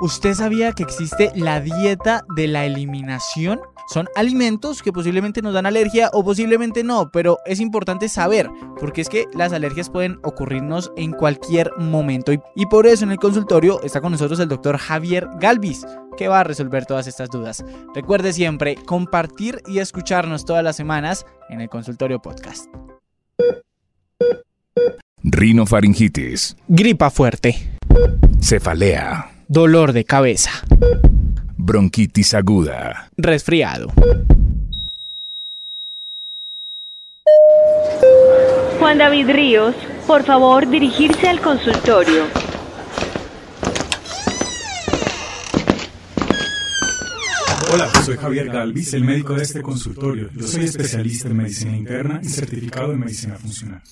¿usted sabía que existe la dieta de la eliminación? Son alimentos que posiblemente nos dan alergia o posiblemente no, pero es importante saber, porque es que las alergias pueden ocurrirnos en cualquier momento. Y, por eso en el consultorio está con nosotros el doctor Javier Galvis, que va a resolver todas estas dudas. Recuerde siempre compartir y escucharnos todas las semanas en el consultorio podcast. Rinofaringitis. Gripa fuerte. Cefalea. Dolor de cabeza. Bronquitis aguda. Resfriado. Juan David Ríos, por favor dirigirse al consultorio. Hola, soy Javier Galvis, el médico de este consultorio. Yo soy especialista en medicina interna y certificado en medicina funcional.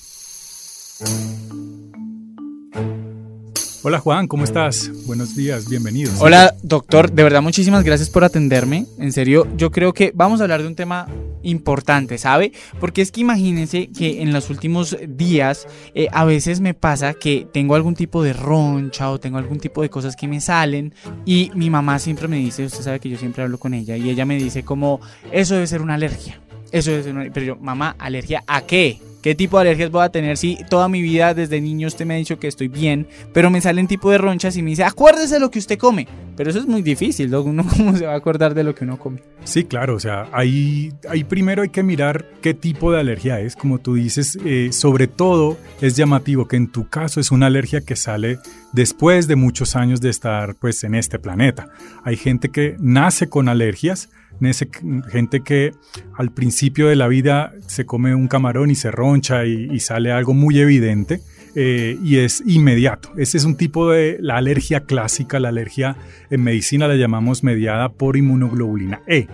Hola Juan, ¿cómo estás? Buenos días, bienvenidos. Hola doctor, de verdad muchísimas gracias por atenderme. En serio, yo creo que vamos a hablar de un tema importante, ¿sabe? Porque es que imagínense que en los últimos días eh, a veces me pasa que tengo algún tipo de roncha o tengo algún tipo de cosas que me salen y mi mamá siempre me dice, usted sabe que yo siempre hablo con ella y ella me dice como, eso debe ser una alergia. Eso debe ser una... Pero yo, mamá, ¿alergia a qué? ¿Qué tipo de alergias voy a tener si toda mi vida desde niño usted me ha dicho que estoy bien, pero me salen tipo de ronchas y me dice, acuérdese de lo que usted come? Pero eso es muy difícil, ¿no? Uno cómo se va a acordar de lo que uno come. Sí, claro, o sea, ahí, ahí primero hay que mirar qué tipo de alergia es, como tú dices, eh, sobre todo es llamativo que en tu caso es una alergia que sale después de muchos años de estar pues en este planeta. Hay gente que nace con alergias, gente que al principio de la vida se come un camarón y se roncha y, sale algo muy evidente. Eh, y es inmediato. Ese es un tipo de la alergia clásica, la alergia en medicina la llamamos mediada por inmunoglobulina E.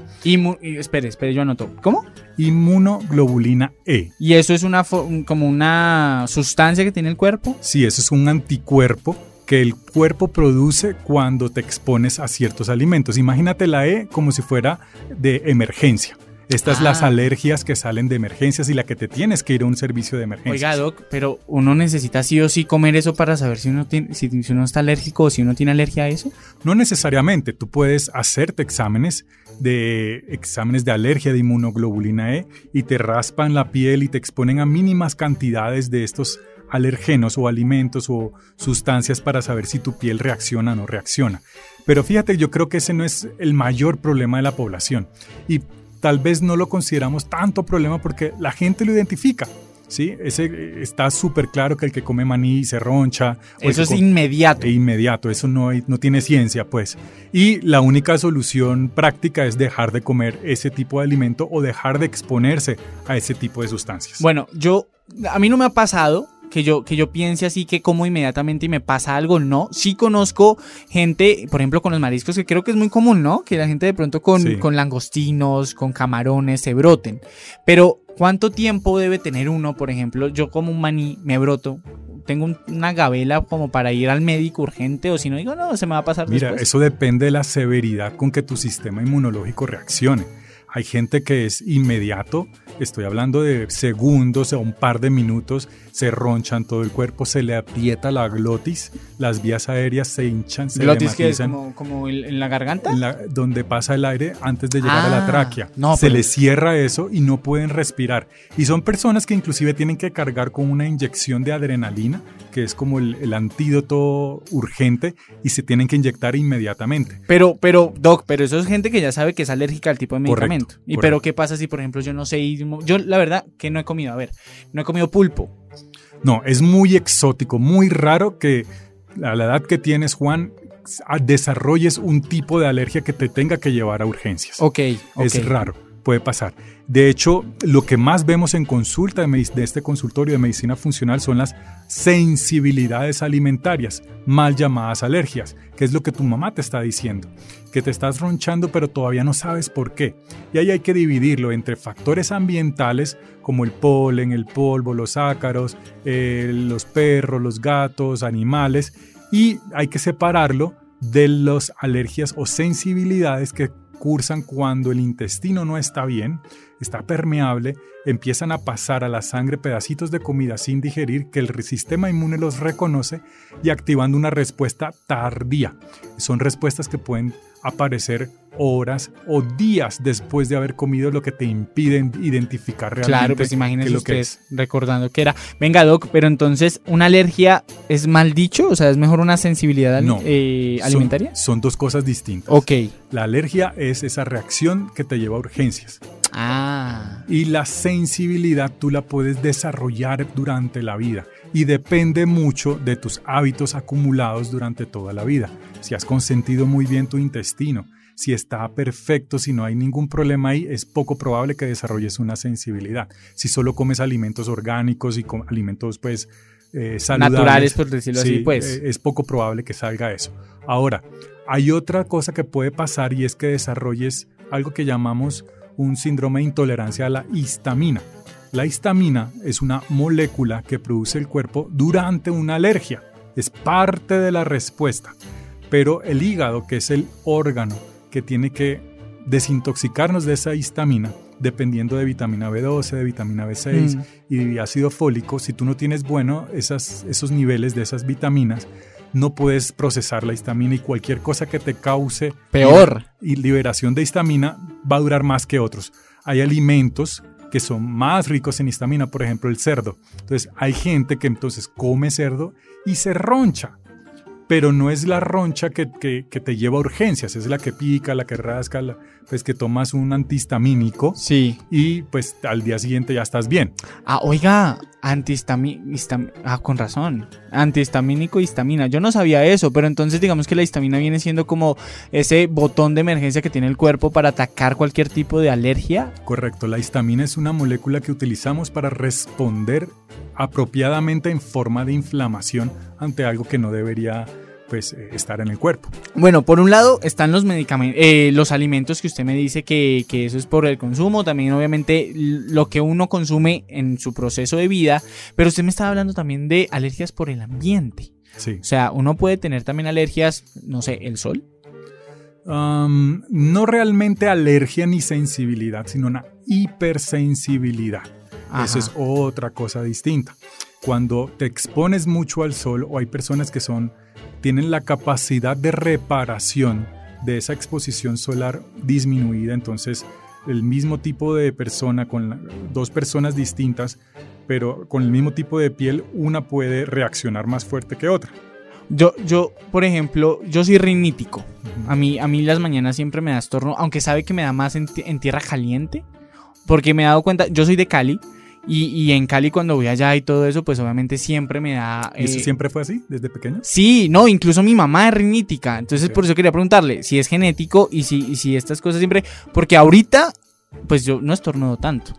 espere, espere, yo anoto. ¿Cómo? Inmunoglobulina E. ¿Y eso es una como una sustancia que tiene el cuerpo? Sí, eso es un anticuerpo que el cuerpo produce cuando te expones a ciertos alimentos. Imagínate la E como si fuera de emergencia. Estas las ah. alergias que salen de emergencias y la que te tienes que ir a un servicio de emergencia. Oiga, Doc, pero uno necesita sí o sí comer eso para saber si uno, tiene, si uno está alérgico o si uno tiene alergia a eso. No necesariamente. Tú puedes hacerte exámenes de exámenes de alergia de inmunoglobulina E y te raspan la piel y te exponen a mínimas cantidades de estos alergenos o alimentos o sustancias para saber si tu piel reacciona o no reacciona. Pero fíjate, yo creo que ese no es el mayor problema de la población y tal vez no lo consideramos tanto problema porque la gente lo identifica. ¿sí? Ese está súper claro que el que come maní se roncha. Eso es inmediato. inmediato, eso no, no tiene ciencia, pues. Y la única solución práctica es dejar de comer ese tipo de alimento o dejar de exponerse a ese tipo de sustancias. Bueno, yo, a mí no me ha pasado, que yo, que yo piense así que como inmediatamente y me pasa algo, no. Sí conozco gente, por ejemplo, con los mariscos, que creo que es muy común, ¿no? Que la gente de pronto con, con langostinos, con camarones, se broten. Pero, ¿cuánto tiempo debe tener uno? Por ejemplo, yo como un maní, me broto, tengo una gabela como para ir al médico urgente o si no digo, no, se me va a pasar Mira, eso depende de la severidad con que tu sistema inmunológico reaccione. Hay gente que es inmediato, estoy hablando de segundos o un par de minutos, se ronchan todo el cuerpo, se le aprieta la glotis, las vías aéreas se hinchan, se ¿Glotis que es como, en la garganta? donde pasa el aire antes de llegar a la ah, tráquea. se le cierra eso y no pueden respirar. Y son personas que inclusive tienen que cargar con una inyección de adrenalina, que es como el, antídoto urgente, y se tienen que inyectar inmediatamente. Pero, pero, Doc, pero eso es gente que ya sabe que es alérgica al tipo de medicamento. ¿Y pero qué pasa si, por ejemplo, yo no sé, yo la verdad que no he comido, a ver, no he comido pulpo. No, es muy exótico, muy raro que a la edad que tienes, Juan, desarrolles un tipo de alergia que te tenga que llevar a urgencias. Ok, Es raro, puede pasar. De hecho, lo que más vemos en consulta de, este consultorio de medicina funcional son las sensibilidades alimentarias, mal llamadas alergias, que es lo que tu mamá te está diciendo, que te estás ronchando pero todavía no sabes por qué. Y ahí hay que dividirlo entre factores ambientales como el polen, el polvo, los ácaros, eh, los perros, los gatos, animales, y hay que separarlo de las alergias o sensibilidades que cursan cuando el intestino no está bien, está permeable, empiezan a pasar a la sangre pedacitos de comida sin digerir que el sistema inmune los reconoce y activando una respuesta tardía. Son respuestas que pueden aparecer horas o días después de haber comido lo que te impiden identificar realmente Claro, pues es lo usted que es. recordando que era. Venga, Doc, pero entonces, ¿una alergia es mal dicho? O sea, ¿es mejor una sensibilidad No. eh, Son- alimentaria? Son, dos cosas distintas. Ok. La alergia es esa reacción que te lleva a urgencias. Ah. Y la sensibilidad tú la puedes desarrollar durante la vida y depende mucho de tus hábitos acumulados durante toda la vida. Si has consentido muy bien tu intestino, si está perfecto, si no hay ningún problema ahí, es poco probable que desarrolles una sensibilidad. Si solo comes alimentos orgánicos y alimentos pues eh, saludables, Naturales, por decirlo así, sí, pues. eh, es poco probable que salga eso. Ahora, hay otra cosa que puede pasar y es que desarrolles algo que llamamos un síndrome de intolerancia a la histamina. La histamina es una molécula que produce el cuerpo durante una alergia. Es parte de la respuesta. Pero el hígado, que es el órgano que tiene que desintoxicarnos de esa histamina, dependiendo de vitamina B12, de vitamina B6 Mm. y de ácido fólico, si tú no tienes bueno esas, esos niveles de esas vitaminas, no puedes procesar la histamina y cualquier cosa que te cause Peor. y liberación de histamina va a durar más que otros. Hay alimentos que son más ricos en histamina, por ejemplo el cerdo. Entonces hay gente que entonces come cerdo y se roncha, pero no es la roncha que, que- que te lleva a urgencias, es la que pica, la que rasca, la- pues que tomas un antihistamínico Sí. y pues al día siguiente ya estás bien. Ah, oiga, antihistamínico. Ah, con razón. Antihistamínico, histamina. Yo no sabía eso, pero entonces digamos que la histamina viene siendo como ese botón de emergencia que tiene el cuerpo para atacar cualquier tipo de alergia. Correcto, la histamina es una molécula que utilizamos para responder apropiadamente en forma de inflamación ante algo que no debería pues eh, estar en el cuerpo. Bueno, por un lado están los medicamentos, los alimentos que usted me dice que, que eso es por el consumo, también obviamente lo que uno consume en su proceso de vida, pero usted me estaba hablando también de alergias por el ambiente. Sí. O sea, uno puede tener también alergias, no sé, el sol. No realmente alergia ni sensibilidad, sino una hipersensibilidad. Ajá. Eso es otra cosa distinta. Cuando te expones mucho al sol o hay personas que son tienen la capacidad de reparación de esa exposición solar disminuida, entonces el mismo tipo de persona con la- dos personas distintas, pero con el mismo tipo de piel, una puede reaccionar más fuerte que otra. Yo, yo, por ejemplo, yo soy rinítico. A mí, a mí las mañanas siempre me da estorno, aunque sabe que me da más en, en tierra caliente. Porque me he dado cuenta, yo soy de Cali. Y, y en Cali cuando voy allá y todo eso, pues obviamente siempre me da... ¿Y eso eh, siempre fue así, desde pequeño? Sí, no, incluso mi mamá es rinítica. Entonces por eso quería preguntarle si es genético y si, y si estas cosas siempre... Porque ahorita, pues yo no estornudo tanto.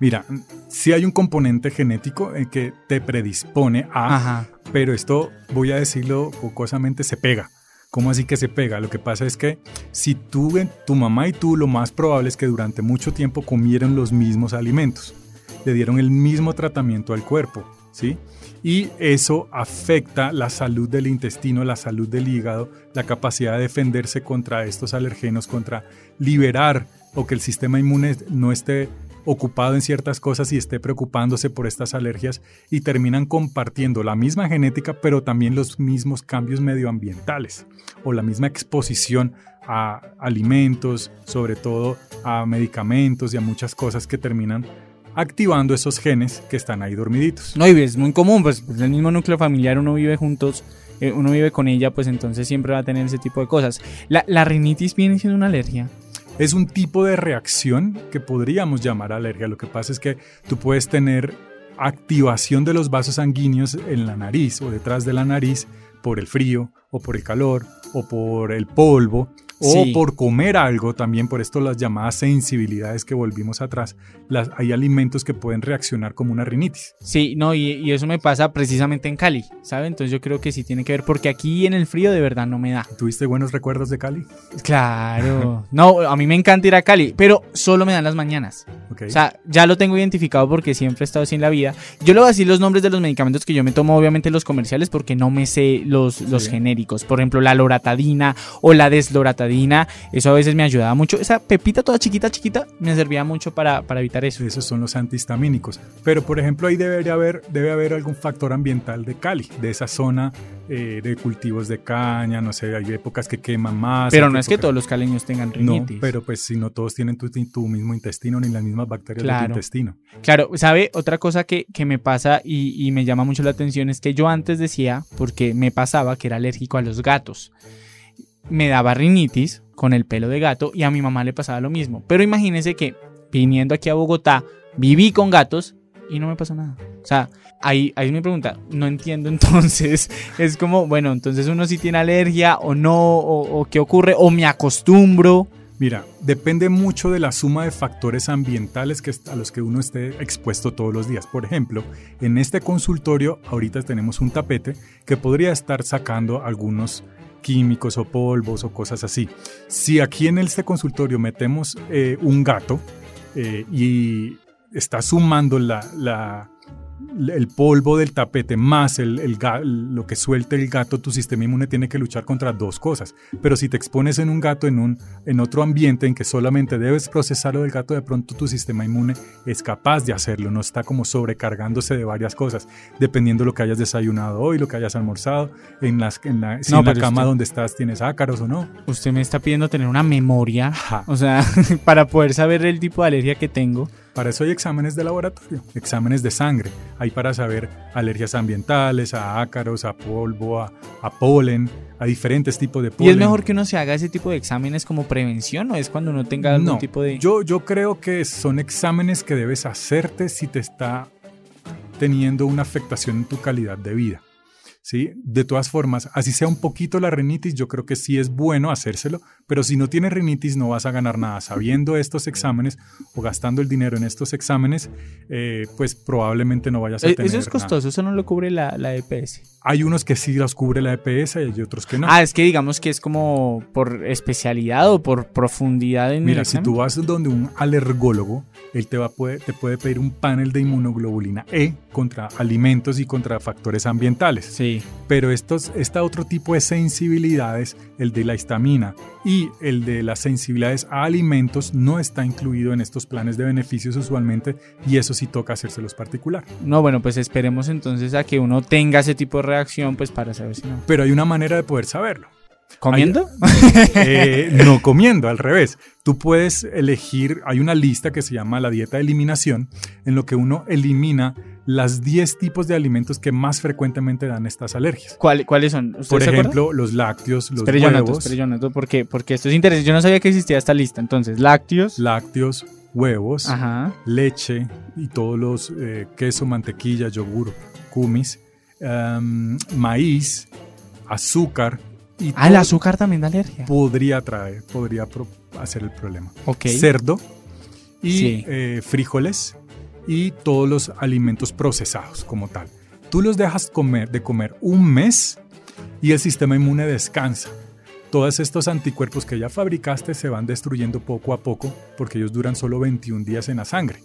Mira, sí hay un componente genético en que te predispone a, Ajá. pero esto, voy a decirlo jocosamente, se pega. ¿Cómo así que se pega? Lo que pasa es que si tú, tu mamá y tú, lo más probable es que durante mucho tiempo comieron los mismos alimentos, le dieron el mismo tratamiento al cuerpo, ¿sí? Y eso afecta la salud del intestino, la salud del hígado, la capacidad de defenderse contra estos alergenos, contra liberar o que el sistema inmune no esté ocupado en ciertas cosas y esté preocupándose por estas alergias y terminan compartiendo la misma genética pero también los mismos cambios medioambientales o la misma exposición a alimentos, sobre todo a medicamentos y a muchas cosas que terminan activando esos genes que están ahí dormiditos. No, y es muy común, pues, pues, el mismo núcleo familiar, uno vive juntos, eh, uno vive con ella, pues entonces siempre va a tener ese tipo de cosas. La, la rinitis viene siendo una alergia. Es un tipo de reacción que podríamos llamar alergia. Lo que pasa es que tú puedes tener activación de los vasos sanguíneos en la nariz o detrás de la nariz por el frío o por el calor o por el polvo o Sí. por comer algo también por esto las llamadas sensibilidades que volvimos atrás las, hay alimentos que pueden reaccionar como una rinitis Sí, no, y, y eso me pasa precisamente en Cali, ¿sabe? Entonces yo creo que sí tiene que ver, porque aquí en el frío de verdad no me da. ¿tuviste buenos recuerdos de Cali? Claro. No, a mí me encanta ir a Cali, pero solo me dan las mañanas. Ok. O sea, ya lo tengo identificado porque siempre he estado así en la vida. Yo le voy a decir los nombres de los medicamentos que yo me tomo, obviamente los comerciales, porque no me sé los, los Sí. genéricos. Por ejemplo, la loratadina o la desloratadina betadina, eso a veces me ayudaba mucho. Esa pepita toda chiquita, chiquita, me servía mucho para, para evitar eso. Esos son los antihistamínicos. Pero, por ejemplo, ahí debería haber, debe haber algún factor ambiental de Cali, de esa zona eh, de cultivos de caña, no sé, hay épocas que queman más. Pero no es que todos los caleños tengan No, rinitis. pero pues si no todos tienen tu, tu mismo intestino ni las mismas bacterias de Claro. tu intestino. Claro, ¿sabe? Otra cosa que, que me pasa y, y me llama mucho la atención es que yo antes decía, porque me pasaba que era alérgico a los gatos. Me daba rinitis con el pelo de gato y a mi mamá le pasaba lo mismo. Pero imagínense que viniendo aquí a Bogotá, viví con gatos y no me pasó nada. O sea, ahí, ahí es mi pregunta. No entiendo entonces. Es como, bueno, entonces uno sí tiene alergia o no, o, o qué ocurre, o me acostumbro. Mira, depende mucho de la suma de factores ambientales que, a los que uno esté expuesto todos los días. Por ejemplo, en este consultorio ahorita tenemos un tapete que podría estar sacando algunos químicos o polvos o cosas así. Si aquí en este consultorio metemos eh, un gato eh, y está sumando la, la- el polvo del tapete más el, el lo que suelte el gato, tu sistema inmune tiene que luchar contra dos cosas. Pero si te expones en un gato en, un, en otro ambiente en que solamente debes procesar lo del gato, de pronto tu sistema inmune es capaz de hacerlo, no está como sobrecargándose de varias cosas, dependiendo lo que hayas desayunado hoy, lo que hayas almorzado, en, las, en la, si No, en la cama usted- donde estás tienes ácaros o no. Usted me está pidiendo tener una memoria. O sea, para poder saber el tipo de alergia que tengo. Para eso hay exámenes de laboratorio, exámenes de sangre. Hay para saber alergias ambientales, a ácaros, a polvo, a, a polen, a diferentes tipos de ¿Y polen. es mejor que uno se haga ese tipo de exámenes como prevención o es cuando uno tenga algún no, tipo de... yo, yo creo que son exámenes que debes hacerte si te está teniendo una afectación en tu calidad de vida. ¿Sí? De todas formas, así sea un poquito la rinitis, yo creo que sí es bueno hacérselo, pero si no tienes rinitis no vas a ganar nada. Sabiendo estos exámenes o gastando el dinero en estos exámenes, eh, pues probablemente no vayas a Eh, tener Eso es nada. costoso, eso no lo cubre la, la EPS. Hay unos que sí los cubre la EPS y hay otros que no. Ah, es que digamos que es como por especialidad o por profundidad en el Mira, si tú vas donde un alergólogo, él te, va a poder- te puede pedir un panel de inmunoglobulina E contra alimentos y contra factores ambientales. Sí. Pero estos, este otro tipo de sensibilidades, el de la histamina y el de las sensibilidades a alimentos, no está incluido en estos planes de beneficios usualmente y eso sí toca hacérselos particular. No, bueno, pues esperemos entonces a que uno tenga ese tipo de reacción, pues para saber si no. Pero hay una manera de poder saberlo. ¿Comiendo? Eh, no comiendo, al revés. Tú puedes elegir, hay una lista que se llama la dieta de eliminación, en lo que uno elimina las 10 tipos de alimentos que más frecuentemente dan estas alergias. ¿Cuál- ¿Cuáles son? ¿Usted Por ejemplo, los lácteos, los yo anoto, huevos, yo porque, porque esto es interesante. Yo no sabía que existía esta lista. Entonces, lácteos. lácteos, huevos, Ajá. leche y todos los eh, queso, mantequilla, yogur, kumis, em, maíz, azúcar y Ah, el azúcar también da alergia. podría traer, podría hacer el problema. Ok. cerdo y Sí. eh, frijoles y todos los alimentos procesados como tal. Tú los dejas comer, de comer un mes y el sistema inmune descansa. Todos estos anticuerpos que ya fabricaste se van destruyendo poco a poco porque ellos duran solo 21 días en la sangre.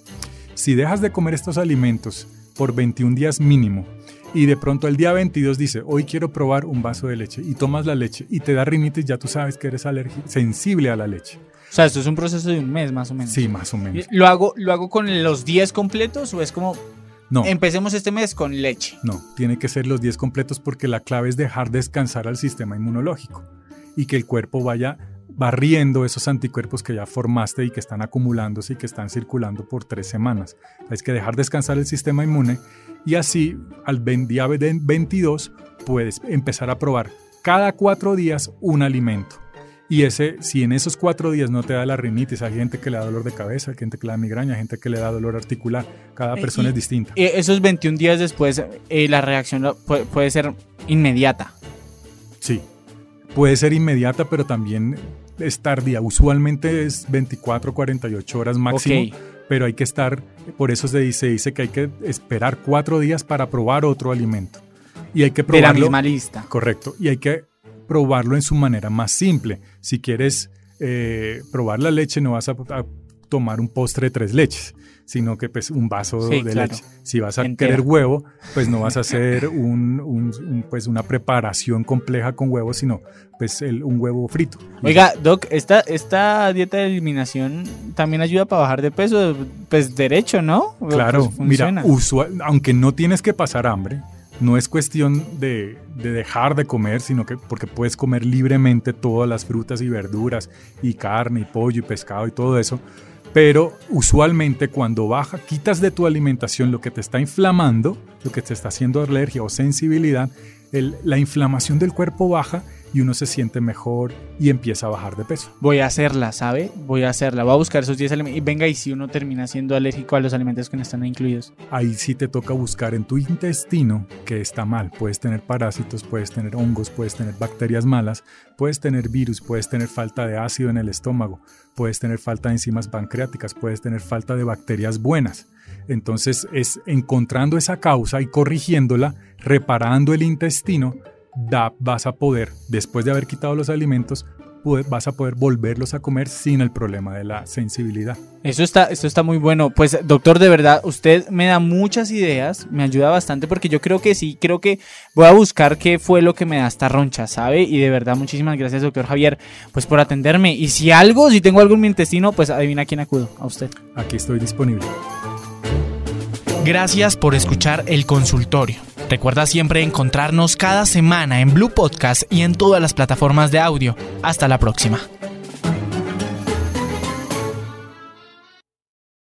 Si dejas de comer estos alimentos por 21 días mínimo y de pronto el día 22 dice, hoy quiero probar un vaso de leche y tomas la leche y te da rinitis, ya tú sabes que eres sensible a la leche. O sea, esto es un proceso de un mes más o menos. Sí, más o menos. ¿Lo hago, ¿Lo hago con los 10 completos o es como No, empecemos este mes con leche? no, tiene que ser los 10 completos porque la clave es dejar descansar al sistema inmunológico y que el cuerpo vaya barriendo esos anticuerpos que ya formaste y que están acumulándose y que están circulando por tres semanas. Hay que dejar descansar el sistema inmune y así al día ve- 22 puedes empezar a probar cada cuatro días un alimento. Y ese, si en esos cuatro días no te da la rinitis, hay gente que le da dolor de cabeza, hay gente que le da migraña, hay gente que le da dolor articular, cada persona y- es distinta. Eh, esos 21 días después, eh, la reacción puede ser inmediata. Sí, puede ser inmediata, pero también es tardía. Usualmente es 24, 48 horas máximo, pero hay que estar, por eso se dice, dice que hay que esperar cuatro días para probar otro alimento. Y hay que De la probarlo. misma lista. Correcto. Y hay que probarlo en su manera más simple. Si quieres eh, probar la leche, no vas a, a tomar un postre de tres leches, sino que pues un vaso Sí, de claro. leche. Si vas a Entera. querer huevo, pues no vas a hacer un, un- un, pues una preparación compleja con huevo, sino pues el- un huevo frito. Oiga, Doc, esta, esta dieta de eliminación también ayuda para bajar de peso, pues derecho, ¿no? Claro, Pues, mira, usual, aunque no tienes que pasar hambre, no es cuestión de, de dejar de comer, sino que porque puedes comer libremente todas las frutas y verduras y carne y pollo y pescado y todo eso. Pero usualmente cuando baja, quitas de tu alimentación lo que te está inflamando, lo que te está haciendo alergia o sensibilidad, la inflamación del cuerpo baja y uno se siente mejor y empieza a bajar de peso. Voy a hacerla, ¿sabe? Voy a hacerla. Voy a buscar esos 10 alimentos. Y venga, y si uno termina siendo alérgico a los alimentos que no están incluidos. ahí sí te toca buscar en tu intestino que está mal. Puedes tener parásitos, puedes tener hongos, puedes tener bacterias malas, puedes tener virus, puedes tener falta de ácido en el estómago, puedes tener falta de enzimas pancreáticas, puedes tener falta de bacterias buenas. Entonces es encontrando esa causa y corrigiéndola, reparando el intestino, da- vas a poder, después de haber quitado los alimentos, vas a poder volverlos a comer sin el problema de la sensibilidad. Eso está, esto está muy bueno. Pues, doctor, de verdad, usted me da muchas ideas, me ayuda bastante porque yo creo que sí, creo que voy a buscar qué fue lo que me da esta roncha, ¿sabe? Y de verdad, muchísimas gracias, doctor Javier, pues por atenderme. Y si algo, si tengo algo en mi intestino, pues adivina a quién acudo, a usted. Aquí estoy disponible. Gracias por escuchar el consultorio. Recuerda siempre encontrarnos cada semana en Blue Podcast y en todas las plataformas de audio. Hasta la próxima.